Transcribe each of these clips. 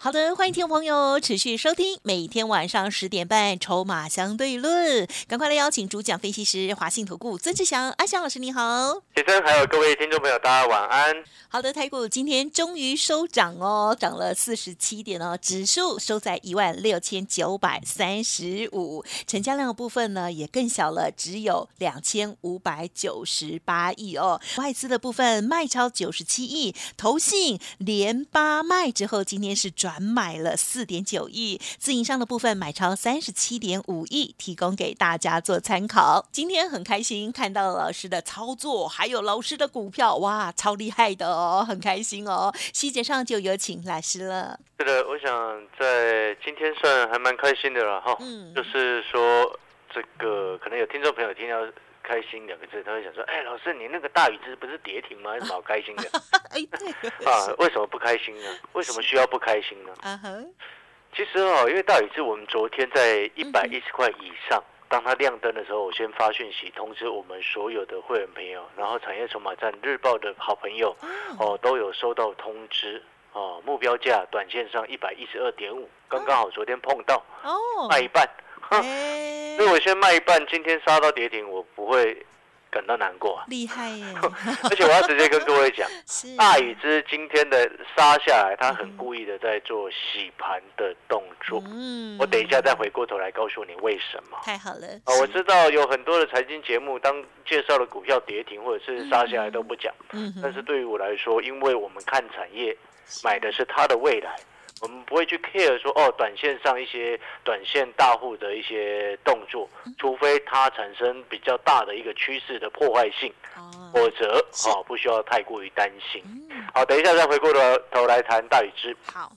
好的，欢迎听众朋友持续收听每天晚上十点半《筹码相对论》，赶快来邀请主讲分析师华信投顾曾志祥阿祥老师，你好。先生，还有各位听众朋友，大家晚安。好的，台股今天终于收涨哦，涨了四十七点哦，指数收在一万六千九百三十五，成交量的部分呢也更小了，只有两千五百九十八亿哦。外资的部分卖超九十七亿，投信连八卖之后，今天是转买了四点九亿，自营商的部分买超三十七点五亿，提供给大家做参考。今天很开心看到老师的操作，还有老师的股票，哇，超厉害的哦，很开心哦。细节上就有请老师了。是的，我想在今天算还蛮开心的了哈。嗯，就是说这个可能有听众朋友听到。开心两个字，他会想说：“哎，老师，你那个大禹之不是跌停吗？有什么好开心的？” 哎，对啊，为什么不开心呢？为什么需要不开心呢？啊其实哦，因为大禹之，我们昨天在一百一十块以上，当它亮灯的时候，我先发讯息通知我们所有的会员朋友，然后产业筹码站日报的好朋友哦，都有收到通知哦。目标价短线上一百一十二点五，刚刚好昨天碰到哦，卖一半。所以我先卖一半，今天杀到跌停，我不会感到难过。厉害耶！而且我要直接跟各位讲，大禹之今天的杀下来，他很故意的在做洗盘的动作。嗯，我等一下再回过头来告诉你为什么。太好了。啊，我知道有很多的财经节目，当介绍了股票跌停或者是杀下来都不讲。嗯。但是对于我来说，因为我们看产业，买的是它的未来。我们不会去 care 说哦，短线上一些短线大户的一些动作，除非它产生比较大的一个趋势的破坏性，否则哦不需要太过于担心。好，等一下再回过头头来谈大禹之。好，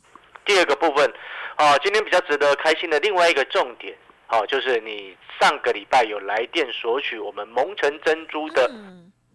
第二个部分啊，今天比较值得开心的另外一个重点，好，就是你上个礼拜有来电索取我们蒙城珍珠的。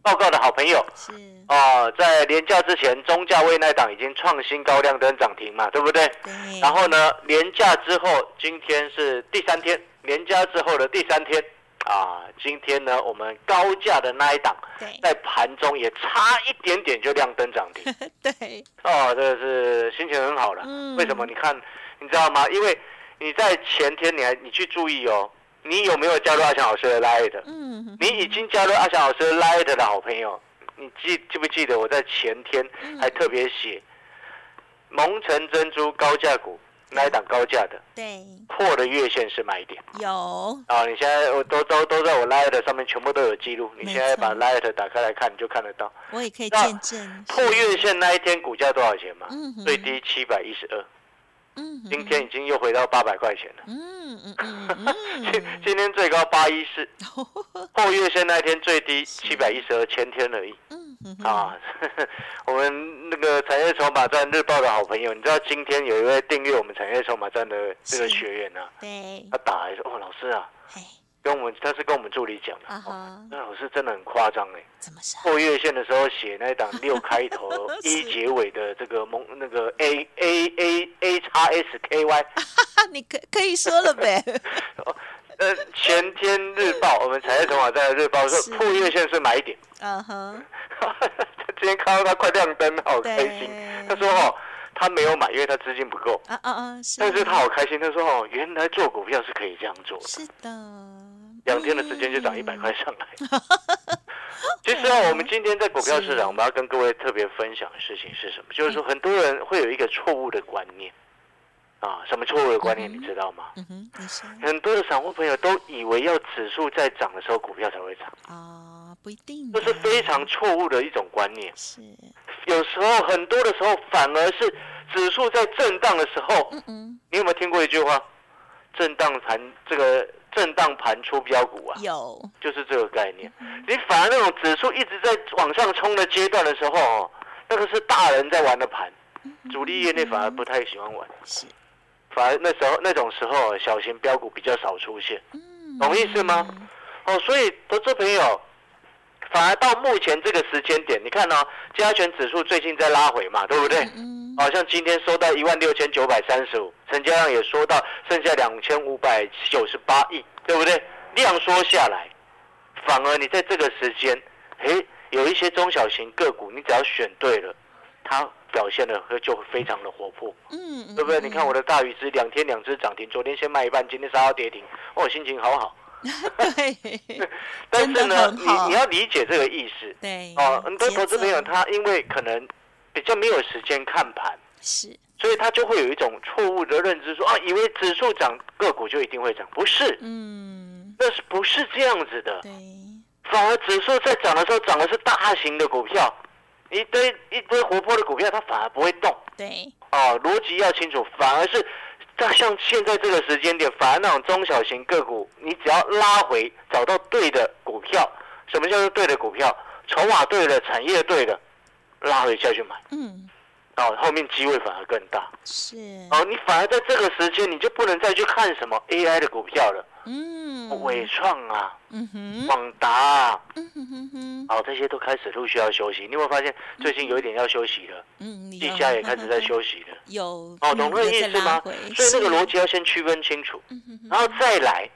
报告的好朋友是啊，在连假之前，中价位那档已经创新高亮灯涨停嘛，对不对？对。然后呢，连假之后，今天是第三天，连假之后的第三天啊，今天呢，我们高价的那一档，在盘中也差一点点就亮灯涨停。对。哦，这个是心情很好了。嗯。为什么？你看，你知道吗？因为你在前天，你还你去注意哦。你有没有加入阿翔老师的 Light？嗯，你已经加入阿翔老师的 Light 的好朋友，你记记不记得我在前天还特别写蒙城珍珠高价股那一档高价的，对，破的月线是买点，有。啊，你现在我都都都在我 Light 上面全部都有记录，你现在把 Light 打开来看，你就看得到，我也可以见证破月线那一天股价多少钱嘛？最低七百一十二。今天已经又回到八百块钱了。嗯嗯嗯 今今天最高八一四，后月线那天最低七百一十二，前天而已。嗯嗯啊，我们那个产业筹码站日报的好朋友，你知道今天有一位订阅我们产业筹码站的这个学员呢？对。他打来说：“哦，老师啊。”跟我们他是跟我们助理讲的，那老师真的很夸张哎，怎么说？破月线的时候写那一档 六开头一结尾的这个蒙那个 A A A A 叉 S K Y，你可可以说了呗？呃，前天日报我们财业筹码在日报说破月线是买点，嗯哼，今天看到他快亮灯，好开心。他说哦，他没有买，因为他资金不够。啊啊啊！但是他好开心，他说哦，原来做股票是可以这样做。是的。两天的时间就涨一百块上来。其实啊，我们今天在股票市场，我们要跟各位特别分享的事情是什么？就是说，很多人会有一个错误的观念啊，什么错误的观念？你知道吗？嗯哼，很多的散户朋友都以为要指数在涨的时候，股票才会涨啊，不一定，这是非常错误的一种观念。是，有时候很多的时候，反而是指数在震荡的时候，嗯嗯，你有没有听过一句话？震荡盘这个。震荡盘出标股啊，有，就是这个概念。你反而那种指数一直在往上冲的阶段的时候哦，那个是大人在玩的盘，主力业内反而不太喜欢玩。是，反而那时候那种时候，小型标股比较少出现，懂意思吗？哦，所以投资朋友，反而到目前这个时间点，你看哦，加权指数最近在拉回嘛，对不对？嗯。好像今天收到一万六千九百三十五，成交量也说到剩下两千五百九十八亿，对不对？量缩下来，反而你在这个时间，诶，有一些中小型个股，你只要选对了，它表现的就会非常的活泼，嗯，对不对？你看我的大鱼只两天两只涨停，昨天先卖一半，今天杀到跌停，哦，心情好好。对，但是呢，你你要理解这个意思，对，哦，很多投资朋友他因为可能比较没有时间看盘，是，所以他就会有一种错误的认知，说啊，以为指数涨个股就一定会涨，不是，嗯，那是不是这样子的？对，反而指数在涨的时候涨的是大型的股票，一堆一堆活泼的股票，它反而不会动，对，哦，逻辑要清楚，反而是。在像现在这个时间点，反而那种中小型个股，你只要拉回找到对的股票，什么叫做对的股票？筹码对了，产业对了，拉回下去买。嗯。哦，后面机会反而更大。是。哦，你反而在这个时间，你就不能再去看什么 AI 的股票了。嗯。伟创啊。嗯哼。广达啊。嗯哼哼哼。哦，这些都开始陆续要休息。你有没有发现最近有一点要休息了？嗯。地价也开始在休息了。有。哦，懂那个意思吗？所以那个逻辑要先区分清楚，然后再来。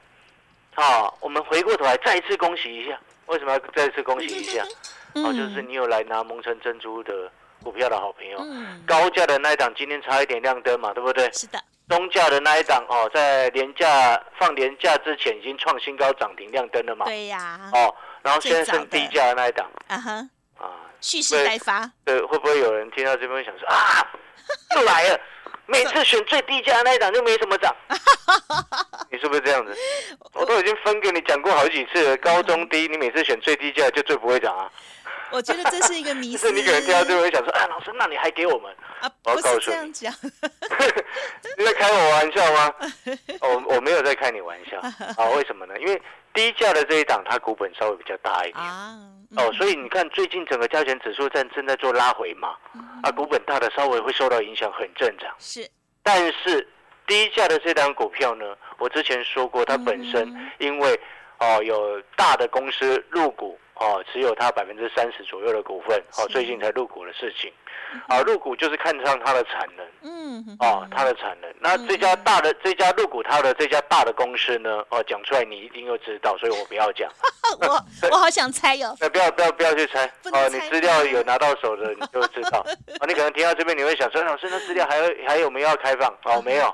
哦，我们回过头来再一次恭喜一下。为什么要再一次恭喜一下？哦，就是你有来拿蒙城珍珠的。股票的好朋友，嗯高价的那一档今天差一点亮灯嘛，对不对？是的。中价的那一档哦，在廉价放廉价之前已经创新高涨停亮灯了嘛？对呀。哦，然后现在剩低价的那一档。啊哈。啊，蓄势待发。对，会不会有人听到这边想说啊，又来了？每次选最低价的那一档就没什么涨。你是不是这样子？我都已经分给你讲过好几次了，高中低，你每次选最低价就最不会涨啊。我觉得这是一个迷思。是你可能听到最后会想说：“啊，老师，那你还给我们？”啊，我告诉你，你在开我玩笑吗？我我没有在开你玩笑啊？为什么呢？因为低价的这一档，它股本稍微比较大一点啊。哦，所以你看，最近整个加权指数在正在做拉回嘛，啊，股本大的稍微会受到影响，很正常。是，但是低价的这档股票呢，我之前说过，它本身因为哦有大的公司入股。哦，持有它百分之三十左右的股份，哦，最近才入股的事情，啊，入股就是看上它的产能，嗯，哦，它的产能。那这家大的这家入股它的这家大的公司呢，哦，讲出来你一定又知道，所以我不要讲。我 我好想猜哟。那不要不要不要去猜，哦，你资料有拿到手的你就知道。啊，你可能听到这边你会想说，老师那资料还有还有没有要开放？哦，没有。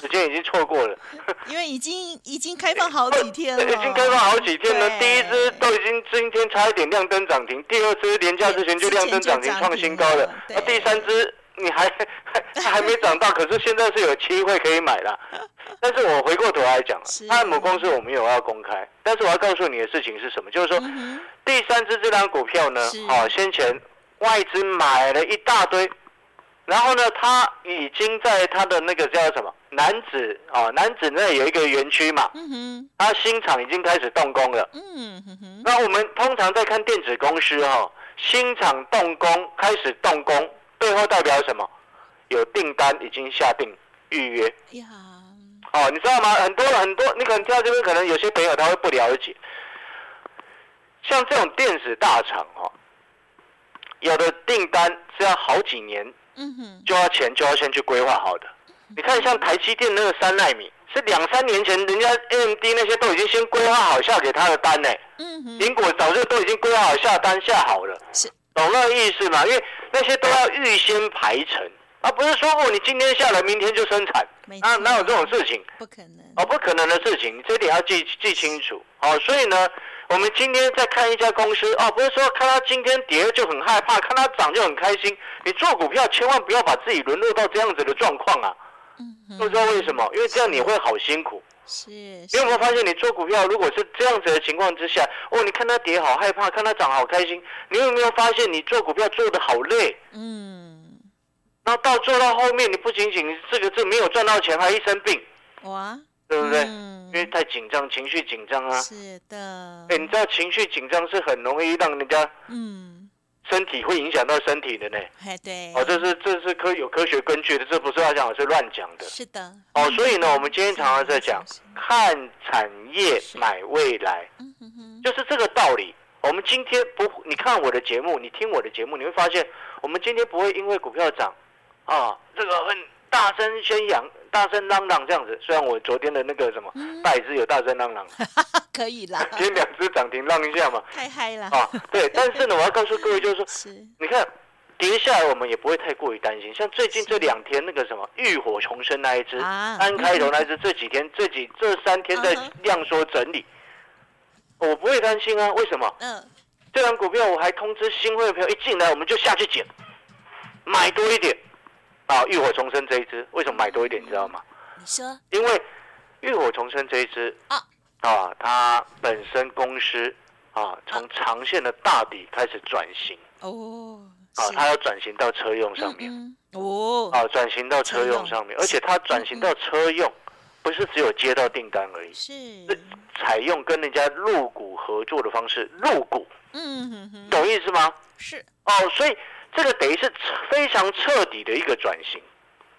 时间已经错过了，因为已经已经开放好几天了，已经开放好几天了。第一支都已经今天差一点亮灯涨停，第二支连价之前就亮灯涨停创新高了。那第三只你还还 还没涨到，可是现在是有机会可以买了。但是我回过头来讲，它的母公司我没有要公开，但是我要告诉你的事情是什么？就是说，第三只这张股票呢，哦，先前外资买了一大堆。然后呢，他已经在他的那个叫什么南子啊，南子那有一个园区嘛，他新厂已经开始动工了。嗯哼，那我们通常在看电子公司哈，新厂动工开始动工，背后代表什么？有订单已经下定预约。呀，哦，你知道吗？很多很多，你可能听到这边，可能有些朋友他会不了解，像这种电子大厂哦，有的订单是要好几年。嗯哼，就要钱就要先去规划好的。你看，像台积电那个三纳米，是两三年前人家 AMD 那些都已经先规划好下给他的单呢。嗯哼，苹果早就都已经规划好下单下好了。是，懂那个意思吗？因为那些都要预先排成，而不是说哦，你今天下来，明天就生产。啊，哪有这种事情？不可能。哦，不可能的事情，这点要记记清楚。哦，所以呢。我们今天在看一家公司哦，不是说看它今天跌就很害怕，看它涨就很开心。你做股票千万不要把自己沦落到这样子的状况啊！不知道为什么，因为这样你会好辛苦。是。你有没有发现，你做股票如果是这样子的情况之下，哦，你看它跌好害怕，看它涨好开心。你有没有发现，你做股票做的好累？嗯。那到做到后面，你不仅仅这个这没有赚到钱，还一身病。哇。对不对？因为太紧张，情绪紧张啊。是的。哎，你知道情绪紧张是很容易让人家嗯，身体会影响到身体的呢。哎，对。哦，这是这是科有科学根据的，这不是要讲，是乱讲的。是的。哦，所以呢，我们今天常常在讲看产业买未来，就是这个道理。我们今天不，你看我的节目，你听我的节目，你会发现，我们今天不会因为股票涨，啊，这个很大声宣扬、大声嚷嚷这样子。虽然我昨天的那个什么大只有大声嚷嚷，可以啦，今天两只涨停让一下嘛，太嗨了啊，对。但是呢，我要告诉各位，就是说，是，你看跌下来，我们也不会太过于担心。像最近这两天那个什么浴火重生那一只，啊安开头那一只，这几天这几这三天在量缩整理，我不会担心啊。为什么？嗯，这张股票我还通知新会的朋友，一进来我们就下去捡，买多一点。啊，浴火重生这一只为什么买多一点？你知道吗？你说因为浴火重生这一只啊啊，它本身公司啊，从长线的大底开始转型哦，啊，它要转型到车用上面哦，啊，转型到车用上面，而且它转型到车用，不是只有接到订单而已，是，采用跟人家入股合作的方式入股，嗯懂意思吗？是，哦，所以这个等于是非常彻底的一个转型。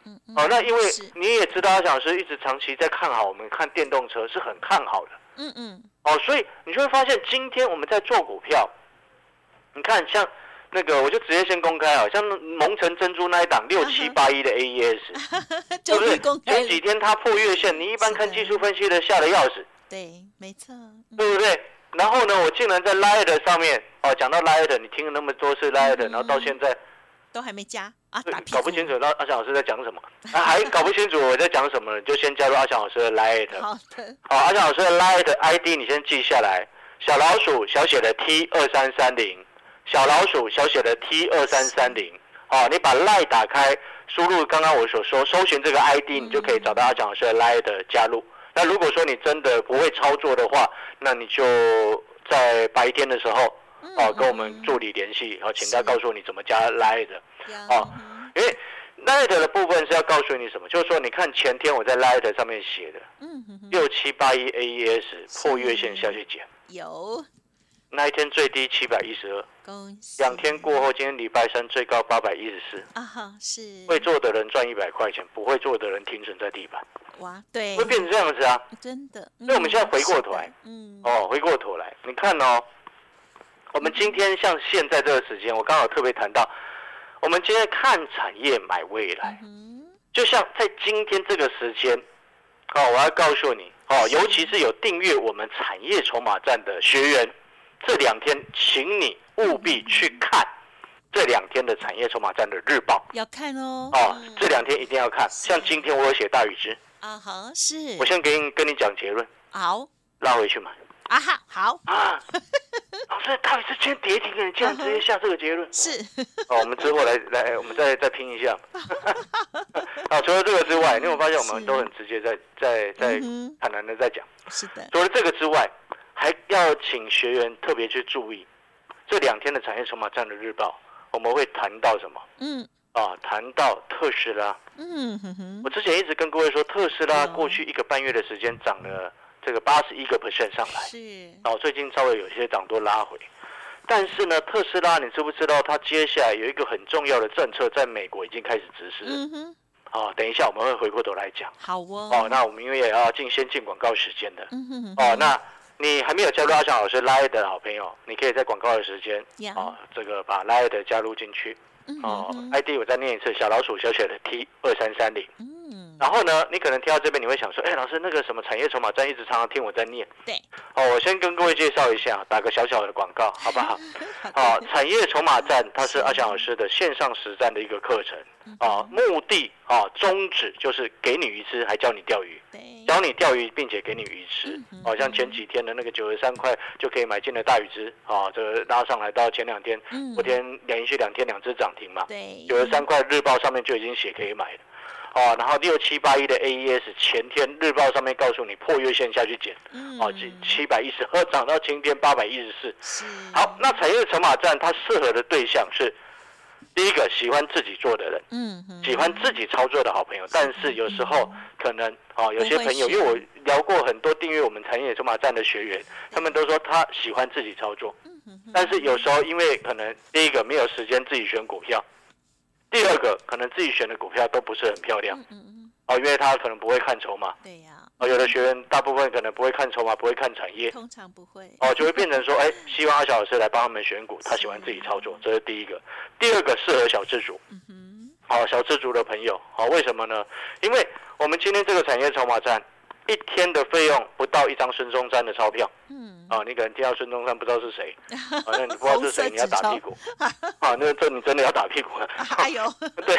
嗯嗯，哦，那因为你也知道，阿翔老师一直长期在看好我们看电动车是很看好的。嗯嗯，哦，所以你就会发现，今天我们在做股票，你看像那个，我就直接先公开啊，像蒙城珍珠那一档六七八一的 AES，对终不对于公？开了，前几天它破月线，你一般看技术分析的吓得要死，对，没错，嗯对不对？然后呢，我竟然在 Light 上面哦，讲到 Light，你听了那么多次 Light，然后到现在都还没加啊，搞不清楚，那阿翔老师在讲什么，啊、还搞不清楚我在讲什么，你就先加入阿翔老师的 Light。好的，好，阿翔老师的 Light ID 你先记下来，小老鼠小写的 T 二三三零，小老鼠小写的 T 二三三零。哦，你把 Light 打开，输入刚刚我所说，搜寻这个 ID，你就可以找到阿翔老师的 Light 加入。那如果说你真的不会操作的话，那你就在白天的时候，哦，跟我们助理联系，好，请他告诉你怎么加 Light。哦哦，因为 Light 的部分是要告诉你什么，就是说，你看前天我在 Light 上面写的嗯六七八一 AES 破月线下去减，有，那一天最低七百一十二，两天过后，今天礼拜三最高八百一十四。啊哈，是，会做的人赚一百块钱，不会做的人停损在地板，哇，对。会，变成这样子啊！真的，所以我们现在回过头来。嗯。哦，回过头来，你看哦，我们今天像现在这个时间，我刚好特别谈到，我们今天看产业买未来，嗯，就像在今天这个时间，哦，我要告诉你哦，尤其是有订阅我们产业筹码站的学员，这两天请你务必去看这两天的产业筹码站的日报。要看哦，哦嗯，这两天一定要看。像今天我有写大禹之，啊哈，是，我先给你跟你讲结论，好，拉回去买。啊哈，好，啊。老师，到底是今天跌停了，你竟然直接下这个结论？是，哦，我们之后来来，我们再再拼一下。好，除了这个之外，你有没有发现我们都很直接在在在坦然的在讲？是的，除了这个之外，还要请学员特别去注意这两天的产业筹码站的日报，我们会谈到什么？嗯啊？谈到特斯拉。嗯哼哼我，之前一直跟各位说，特斯拉嗯过去一个半月的时间涨了这个八十一个 percent 上来，是，哦，最近稍微有些涨多拉回。但是呢，特斯拉，你知不知道它接下来有一个很重要的政策，在美国已经开始实施？嗯哼，哦，等一下我们会回过头来讲。好哦，哦，那我们因为也要进先进广告时间的。嗯哼哼，哦，那你还没有加入阿翔老师 Line 的好朋友，你可以在广告的时间啊哦，这个把 Line 的加入进去。嗯哦，ID 我再念一次，小老鼠小写的 T 二三三零。嗯，然后呢，你可能听到这边，你会想说，哎，老师，那个什么产业筹码站一直常常听我在念。对，哦，我先跟各位介绍一下，打个小小的广告，好不好？好哦，产业筹码站它是阿翔老师的线上实战的一个课程。啊，目的啊，宗旨就是给你鱼吃，还教你钓鱼，对，教你钓鱼，并且给你鱼吃嗯。哦，像前几天的那个九十三块就可以买进的大鱼吃，啊，这个拉上来到前两天，嗯昨天连续两天两只涨停嘛，对，九十三块日报上面就已经写可以买了。哦，然后六七八一的 AES 前天日报上面告诉你破月线下去减，嗯。哦，七七百一十二涨到今天八百一十四。好，那产业筹码站它适合的对象是第一个喜欢自己做的人，嗯哼，喜欢自己操作的好朋友。但是有时候可能啊、有些朋友，因为我聊过很多订阅我们产业筹码站的学员，他们都说他喜欢自己操作，嗯但是有时候因为可能第一个没有时间自己选股票，第二个可能自己选的股票都不是很漂亮。嗯嗯嗯，哦，因为他可能不会看筹码。对呀，哦，有的学员大部分可能不会看筹码，不会看产业，通常不会。哦，就会变成说，哎，希望阿小老师来帮他们选股，他喜欢自己操作，这是第一个。第二个适合小资主，嗯哼，好，小资主的朋友，好，为什么呢？因为我们今天这个产业筹码站，一天的费用不到一张孙中山的钞票，嗯，啊，你可能听到孙中山不知道是谁，反正你不知道是谁，你要打屁股，啊，那这你真的要打屁股了。还有，对，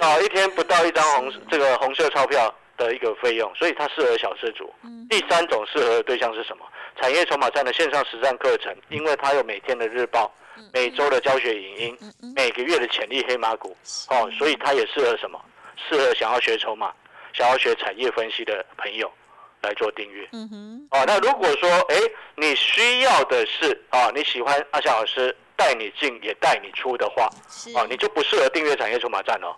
啊，一天不到一张红这个红色钞票。的一个费用，所以它适合小资主。第三种适合的对象是什么？产业筹码站的线上实战课程，因为它有每天的日报、每周的教学影音、每个月的潜力黑马股，哦，所以它也适合什么？适合想要学筹码、想要学产业分析的朋友来做订阅。嗯哼。哦，那如果说，哎，你需要的是啊，你喜欢阿夏老师带你进也带你出的话，啊，你就不适合订阅产业筹码站哦。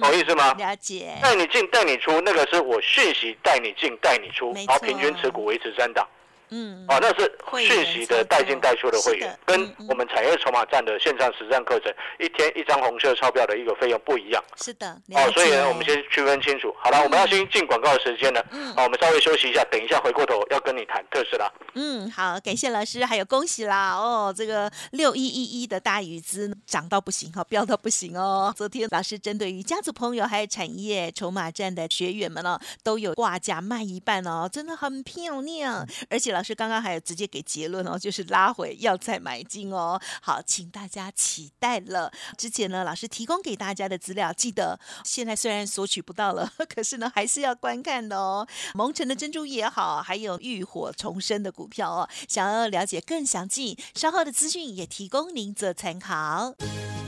懂意思吗？了解。带你进，带你出，那个是我讯息带你进，带你出，然后平均持股维持三档。嗯，哦，那是讯息的带进带出的会员，跟我们产业筹码站的线上实战课程，一天一张红色钞票的一个费用不一样。是的，哦，所以呢，我们先区分清楚。好了，我们要先进广告的时间了。嗯，好，我们稍微休息一下，等一下回过头要跟你谈特斯拉。嗯，好，感谢老师，还有恭喜啦！哦，这个六一一一的大禹资涨到不行哈，飙到不行哦。昨天老师针对于家族朋友还有产业筹码站的学员们呢，都有挂价卖一半哦，真的很漂亮，而且。老师刚刚还有直接给结论哦，就是拉回要再买进哦。好，请大家期待了。之前呢，老师提供给大家的资料，记得现在虽然索取不到了，可是呢，还是要观看的哦。蒙城的珍珠也好，还有浴火重生的股票哦，想要了解更详细，稍后的资讯也提供您做参考。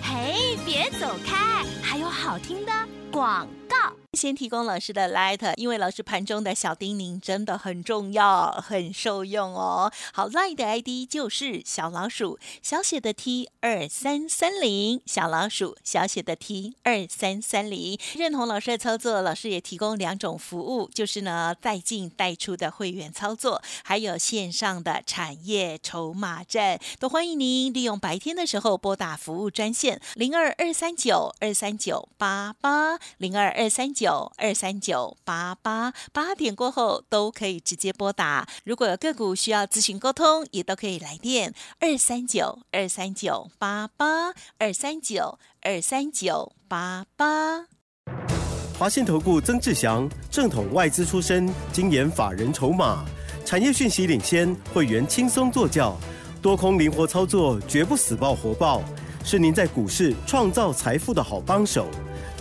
嘿，别走开，还有好听的广告。先提供老师的 light，因为老师盘中的小叮咛真的很重要，很受用哦。好，light 的 ID 就是小老鼠小写的 T 二三三零，小老鼠小写的 T 二三三零。认同老师的操作，老师也提供两种服务，就是呢带进带出的会员操作，还有线上的产业筹码站，都欢迎您利用白天的时候拨打服务专线零二二三九二三九八八零二二三。九二三九八八八点过后都可以直接拨打，如果有个股需要咨询沟通，也都可以来电二三九二三九八八二三九二三九八八。华信投顾曾志祥，正统外资出身，精研法人筹码，产业讯息领先，会员轻松做教，多空灵活操作，绝不死爆活爆，是您在股市创造财富的好帮手。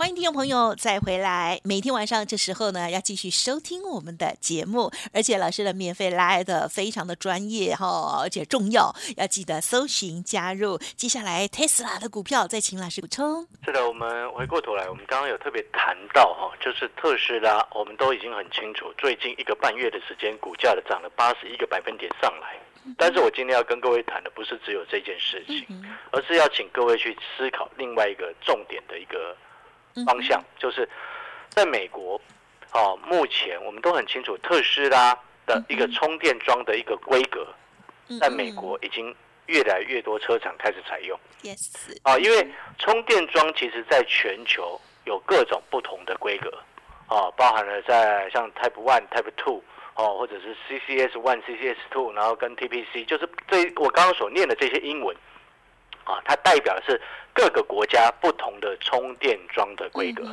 欢迎听众朋友再回来。每天晚上这时候呢，要继续收听我们的节目，而且老师的免费来的非常的专业哈，而且重要，要记得搜寻加入。接下来特斯拉的股票，再请老师补充。是的，我们回过头来，我们刚刚有特别谈到哈，就是特斯拉，我们都已经很清楚，最近一个半月的时间，股价的涨了八十一个百分点上来。但是我今天要跟各位谈的不是只有这件事情，而是要请各位去思考另外一个重点的一个。方向就是在美国，哦，目前我们都很清楚，特斯拉的一个充电桩的一个规格，在美国已经越来越多车厂开始采用。Yes，啊，因为充电桩其实在全球有各种不同的规格，啊，包含了在像 Type One、Type Two，哦，或者是 CCS One、CCS Two，然后跟 TPC，就是这我刚刚所念的这些英文。啊，它代表的是各个国家不同的充电桩的规格。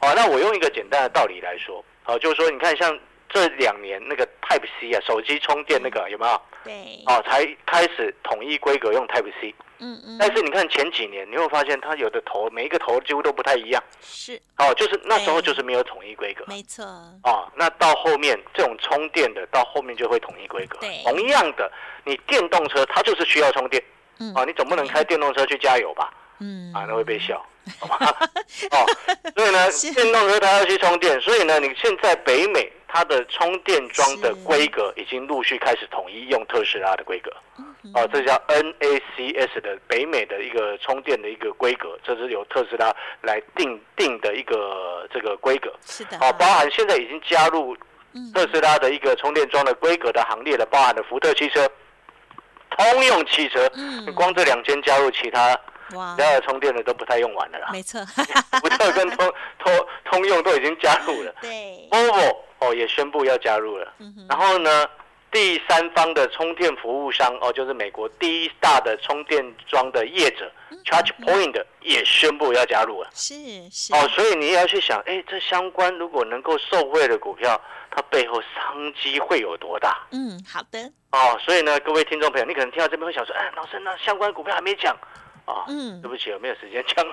哦，那我用一个简单的道理来说，哦，就是说，你看，像这两年那个 Type C 啊，手机充电那个有没有？对。哦，才开始统一规格用 Type C。嗯嗯。但是你看前几年，你会发现它有的头每一个头几乎都不太一样。是。哦，就是那时候就是没有统一规格。没错。哦，那到后面这种充电的，到后面就会统一规格。对。同样的，你电动车它就是需要充电。哦，你总不能开电动车去加油吧？嗯，啊，那会被笑，好吗？哦，所以呢，电动车它要去充电，所以呢，你现在北美它的充电桩的规格已经陆续开始统一用特斯拉的规格。哦，这叫 NACS 的北美的一个充电的一个规格，这是由特斯拉来定定的一个这个规格。是的，哦，包含现在已经加入特斯拉的一个充电桩的规格的行列的，包含了福特汽车、通用汽车，光这两间加入，其他哇，其他的充电的都不太用完了啦。没错，福特跟通 通通用都已经加入了。对，Volvo 哦也宣布要加入了。然后呢？第三方的充电服务商哦，就是美国第一大的充电桩的业者 Charge Point 也宣布要加入了。是是哦，所以你也要去想，哎，这相关如果能够受惠的股票，它背后商机会有多大？嗯，好的。哦，所以呢，各位听众朋友，你可能听到这边会想说，哎，老师，那相关股票还没讲啊？嗯，对不起，我没有时间讲。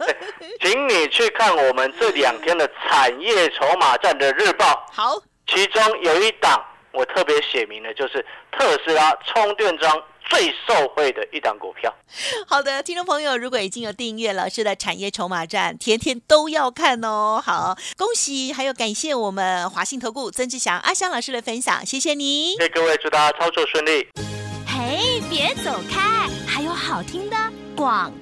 请你去看我们这两天的产业筹码站的日报。好，其中有一档。我特别写明的就是特斯拉充电桩最受惠的一档股票。好的，听众朋友，如果已经有订阅老师的产业筹码站，天天都要看哦。好，恭喜，还有感谢我们华信投顾曾志祥阿香老师的分享，谢谢你。谢谢各位，祝大家操作顺利。嘿，别走开，还有好听的广告。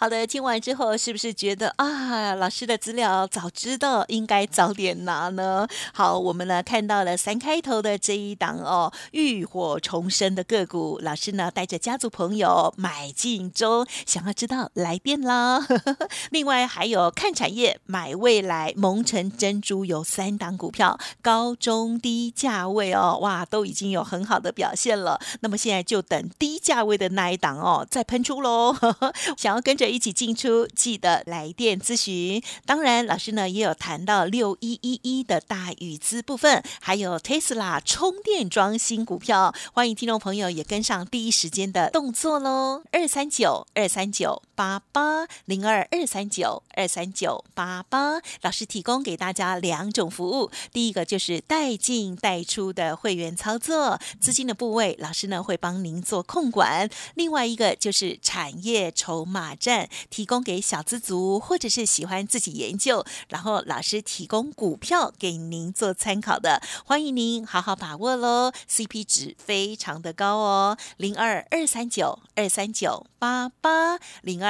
好的，听完之后是不是觉得啊，老师的资料早知道应该早点拿呢？好，我们呢看到了三开头的这一档哦，浴火重生的个股，老师呢带着家族朋友买进中，想要知道来电啦。另外还有看产业买未来，蒙城珍珠有三档股票，高中低价位哦，哇，都已经有很好的表现了。那么现在就等低价位的那一档哦，再喷出喽。想要跟着。一起进出，记得来电咨询。当然，老师呢也有谈到六一一一的大宇资部分，还有 Tesla 充电桩新股票，欢迎听众朋友也跟上第一时间的动作喽。二三九二三九八八零二二三九二三九八八，老师提供给大家两种服务，第一个就是带进带出的会员操作，资金的部位老师呢会帮您做控管；另外一个就是产业筹码站。提供给小资族，或者是喜欢自己研究，然后老师提供股票给您做参考的，欢迎您好好把握喽，CP 值非常的高哦，零二二三九二三九八八，零二